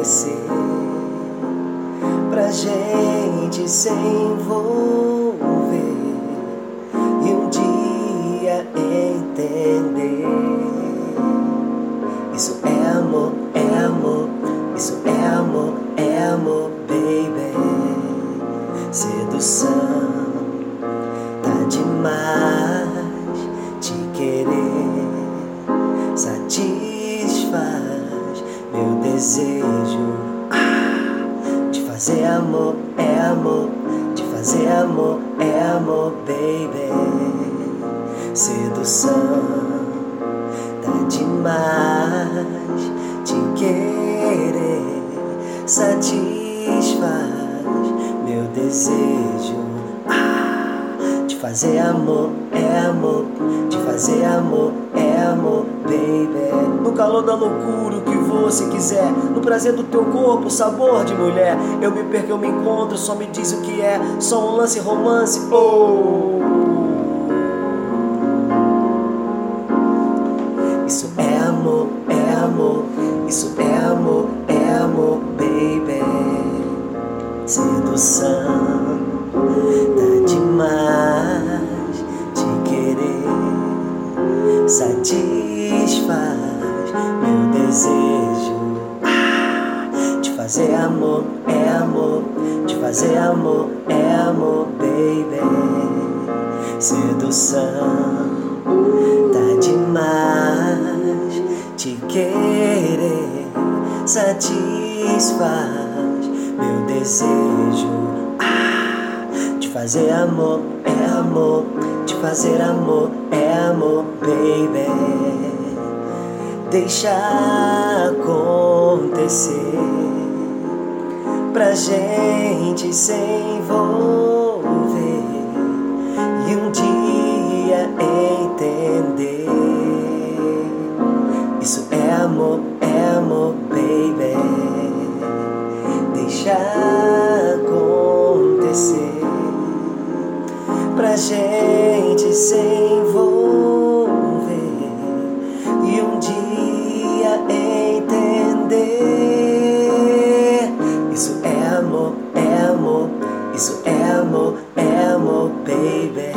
acontecer pra gente se envolver e um dia entender. Isso é amor, é amor, isso é amor, é amor, baby. Sedução tá demais te querer, satisfaz meu desejo de fazer amor, é amor, de fazer amor, é amor, baby. Sedução tá demais te querer, satisfaz meu desejo de fazer amor, é amor, de fazer amor, é amor, baby. No calor da loucura, o que você quiser, no prazer do teu corpo, sabor de mulher. Eu me perco, eu me encontro, só me diz o que é, só um lance romance, oh. Isso é amor, é amor, isso é amor, é amor, baby. Sedução satisfaz meu desejo ah, de fazer amor, é amor, de fazer amor, é amor, baby. Sedução tá demais te querer, satisfaz meu desejo ah, de fazer amor, é amor, de fazer amor, é amor, baby. Deixa acontecer pra gente se envolver e um dia entender. Isso é amor, é amor, baby. Deixa se envolver e um dia entender. Isso é amor, é amor, isso é amor, é amor, baby.